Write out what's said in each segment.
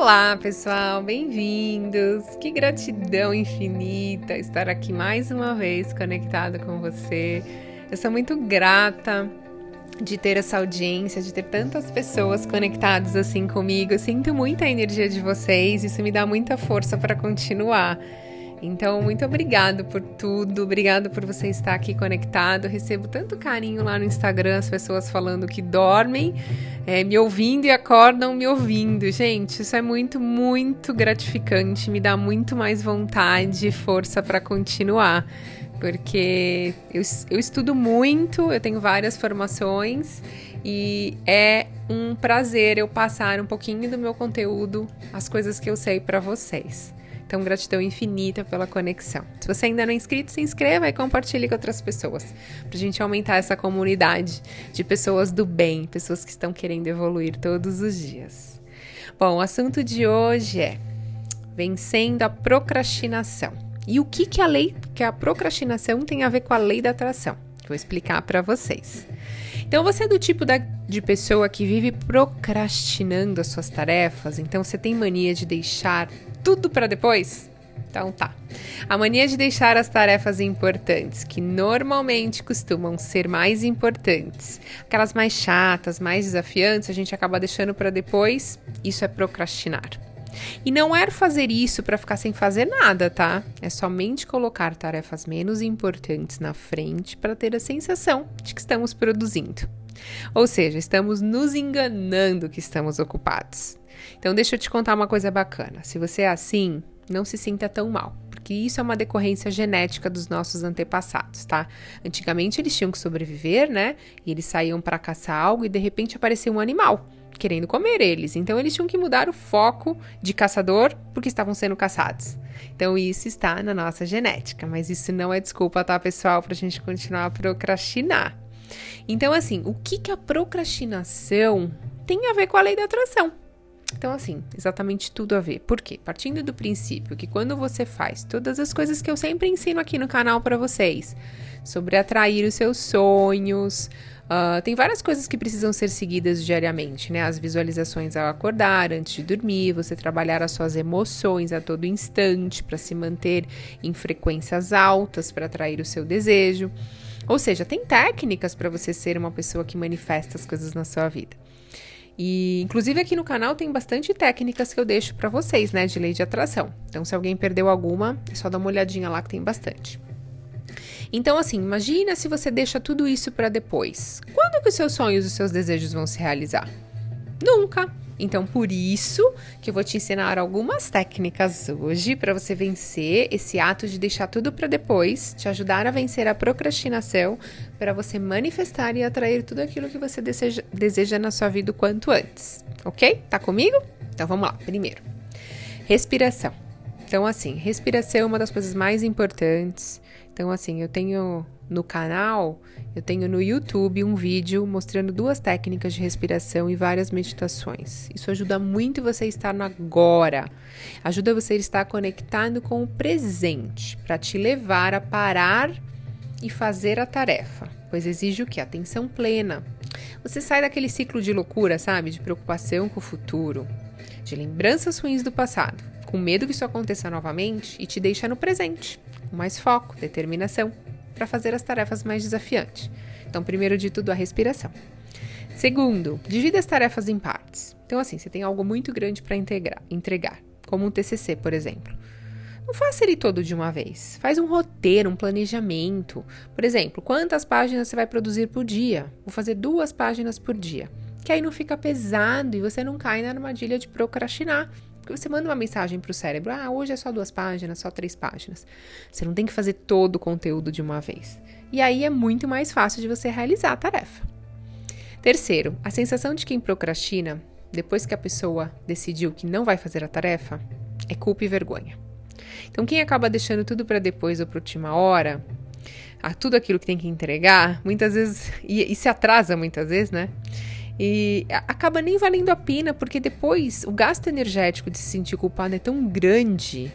Olá, pessoal, bem-vindos. Que gratidão infinita estar aqui mais uma vez conectada com você. Eu sou muito grata de ter essa audiência, de ter tantas pessoas conectadas assim comigo. Eu sinto muita energia de vocês, isso me dá muita força para continuar. Então, muito obrigado por tudo, obrigado por você estar aqui conectado. Recebo tanto carinho lá no Instagram, as pessoas falando que dormem, é, me ouvindo e acordam me ouvindo. Gente, isso é muito, muito gratificante, me dá muito mais vontade e força para continuar. Porque eu, eu estudo muito, eu tenho várias formações e é um prazer eu passar um pouquinho do meu conteúdo, as coisas que eu sei para vocês. Então, gratidão infinita pela conexão. Se você ainda não é inscrito, se inscreva e compartilhe com outras pessoas, para a gente aumentar essa comunidade de pessoas do bem, pessoas que estão querendo evoluir todos os dias. Bom, o assunto de hoje é vencendo a procrastinação. E o que, que a lei, que a procrastinação tem a ver com a lei da atração? Vou explicar para vocês. Então, você é do tipo da, de pessoa que vive procrastinando as suas tarefas? Então, você tem mania de deixar tudo para depois? Então tá. A mania de deixar as tarefas importantes, que normalmente costumam ser mais importantes, aquelas mais chatas, mais desafiantes, a gente acaba deixando para depois, isso é procrastinar. E não é fazer isso para ficar sem fazer nada, tá? É somente colocar tarefas menos importantes na frente para ter a sensação de que estamos produzindo. Ou seja, estamos nos enganando que estamos ocupados. Então, deixa eu te contar uma coisa bacana. Se você é assim, não se sinta tão mal, porque isso é uma decorrência genética dos nossos antepassados, tá? Antigamente eles tinham que sobreviver, né? E eles saíam para caçar algo e de repente apareceu um animal querendo comer eles. Então eles tinham que mudar o foco de caçador porque estavam sendo caçados. Então isso está na nossa genética, mas isso não é desculpa, tá, pessoal, para a gente continuar a procrastinar. Então, assim, o que, que a procrastinação tem a ver com a lei da atração? Então, assim, exatamente tudo a ver. Por quê? Partindo do princípio que quando você faz todas as coisas que eu sempre ensino aqui no canal para vocês, sobre atrair os seus sonhos, uh, tem várias coisas que precisam ser seguidas diariamente, né? As visualizações ao acordar, antes de dormir, você trabalhar as suas emoções a todo instante para se manter em frequências altas para atrair o seu desejo. Ou seja, tem técnicas para você ser uma pessoa que manifesta as coisas na sua vida. E inclusive aqui no canal tem bastante técnicas que eu deixo para vocês, né, de lei de atração. Então, se alguém perdeu alguma, é só dar uma olhadinha lá que tem bastante. Então, assim, imagina se você deixa tudo isso para depois. Quando que os seus sonhos os seus desejos vão se realizar? Nunca. Então, por isso que eu vou te ensinar algumas técnicas hoje para você vencer esse ato de deixar tudo para depois, te ajudar a vencer a procrastinação, para você manifestar e atrair tudo aquilo que você deseja, deseja na sua vida o quanto antes. Ok? Tá comigo? Então vamos lá. Primeiro, respiração. Então, assim, respiração é uma das coisas mais importantes. Então, assim, eu tenho no canal, eu tenho no YouTube um vídeo mostrando duas técnicas de respiração e várias meditações. Isso ajuda muito você estar no agora. Ajuda você a estar conectado com o presente, para te levar a parar e fazer a tarefa, pois exige o que? Atenção plena. Você sai daquele ciclo de loucura, sabe? De preocupação com o futuro, de lembranças ruins do passado, com medo que isso aconteça novamente e te deixa no presente, com mais foco, determinação para fazer as tarefas mais desafiantes. Então, primeiro de tudo, a respiração. Segundo, divida as tarefas em partes. Então, assim, você tem algo muito grande para entregar, como um TCC, por exemplo. Não faça ele todo de uma vez. Faz um roteiro, um planejamento. Por exemplo, quantas páginas você vai produzir por dia? Vou fazer duas páginas por dia. Que aí não fica pesado e você não cai na armadilha de procrastinar porque você manda uma mensagem para o cérebro: ah, hoje é só duas páginas, só três páginas. Você não tem que fazer todo o conteúdo de uma vez. E aí é muito mais fácil de você realizar a tarefa. Terceiro, a sensação de quem procrastina, depois que a pessoa decidiu que não vai fazer a tarefa, é culpa e vergonha. Então, quem acaba deixando tudo para depois ou para última hora, a tudo aquilo que tem que entregar, muitas vezes, e, e se atrasa muitas vezes, né? E acaba nem valendo a pena, porque depois o gasto energético de se sentir culpado é tão grande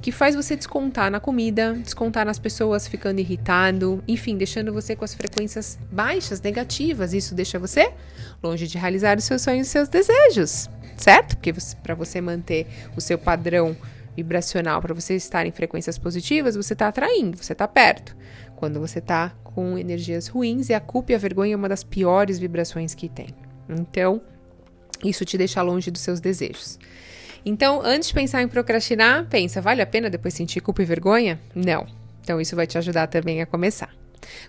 que faz você descontar na comida, descontar nas pessoas ficando irritado, enfim, deixando você com as frequências baixas, negativas. Isso deixa você longe de realizar os seus sonhos e seus desejos, certo? Porque para você manter o seu padrão vibracional, para você estar em frequências positivas, você está atraindo, você está perto. Quando você está com energias ruins, e a culpa e a vergonha é uma das piores vibrações que tem. Então, isso te deixa longe dos seus desejos. Então, antes de pensar em procrastinar, pensa, vale a pena depois sentir culpa e vergonha? Não. Então, isso vai te ajudar também a começar.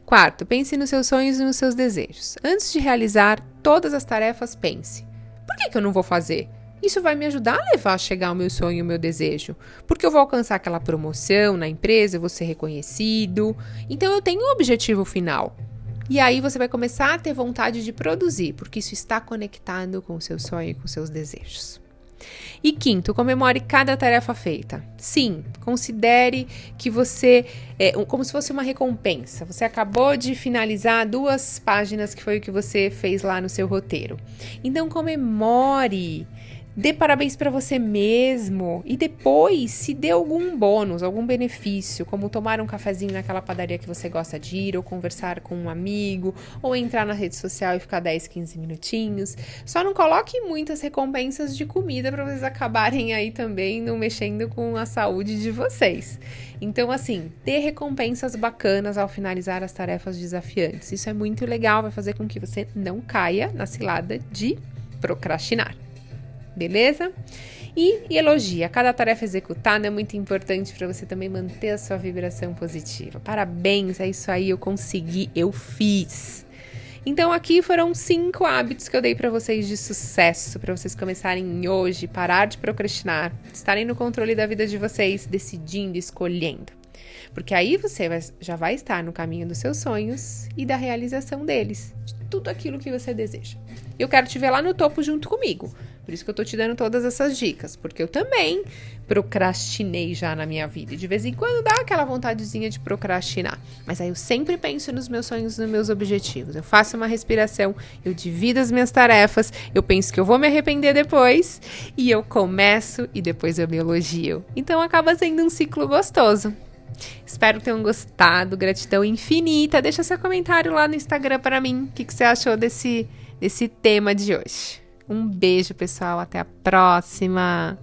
Quarto, pense nos seus sonhos e nos seus desejos. Antes de realizar todas as tarefas, pense: por que, que eu não vou fazer? Isso vai me ajudar a levar a chegar ao meu sonho ao meu desejo. Porque eu vou alcançar aquela promoção na empresa, eu vou ser reconhecido. Então eu tenho um objetivo final. E aí você vai começar a ter vontade de produzir, porque isso está conectado com o seu sonho e com seus desejos. E quinto, comemore cada tarefa feita. Sim, considere que você é como se fosse uma recompensa. Você acabou de finalizar duas páginas que foi o que você fez lá no seu roteiro. Então comemore. Dê parabéns para você mesmo e depois se dê algum bônus, algum benefício, como tomar um cafezinho naquela padaria que você gosta de ir, ou conversar com um amigo, ou entrar na rede social e ficar 10, 15 minutinhos. Só não coloque muitas recompensas de comida para vocês acabarem aí também não mexendo com a saúde de vocês. Então, assim, dê recompensas bacanas ao finalizar as tarefas desafiantes. Isso é muito legal, vai fazer com que você não caia na cilada de procrastinar beleza? E, elogia. Cada tarefa executada é muito importante para você também manter a sua vibração positiva. Parabéns, é isso aí, eu consegui, eu fiz. Então aqui foram cinco hábitos que eu dei para vocês de sucesso, para vocês começarem hoje, parar de procrastinar, estarem no controle da vida de vocês, decidindo, escolhendo. Porque aí você vai, já vai estar no caminho dos seus sonhos e da realização deles, de tudo aquilo que você deseja. Eu quero te ver lá no topo junto comigo. Por isso que eu tô te dando todas essas dicas, porque eu também procrastinei já na minha vida. E de vez em quando dá aquela vontadezinha de procrastinar. Mas aí eu sempre penso nos meus sonhos, nos meus objetivos. Eu faço uma respiração, eu divido as minhas tarefas, eu penso que eu vou me arrepender depois, e eu começo e depois eu me elogio. Então acaba sendo um ciclo gostoso. Espero que tenham gostado. Gratidão infinita. Deixa seu comentário lá no Instagram para mim. O que, que você achou desse, desse tema de hoje? Um beijo, pessoal. Até a próxima.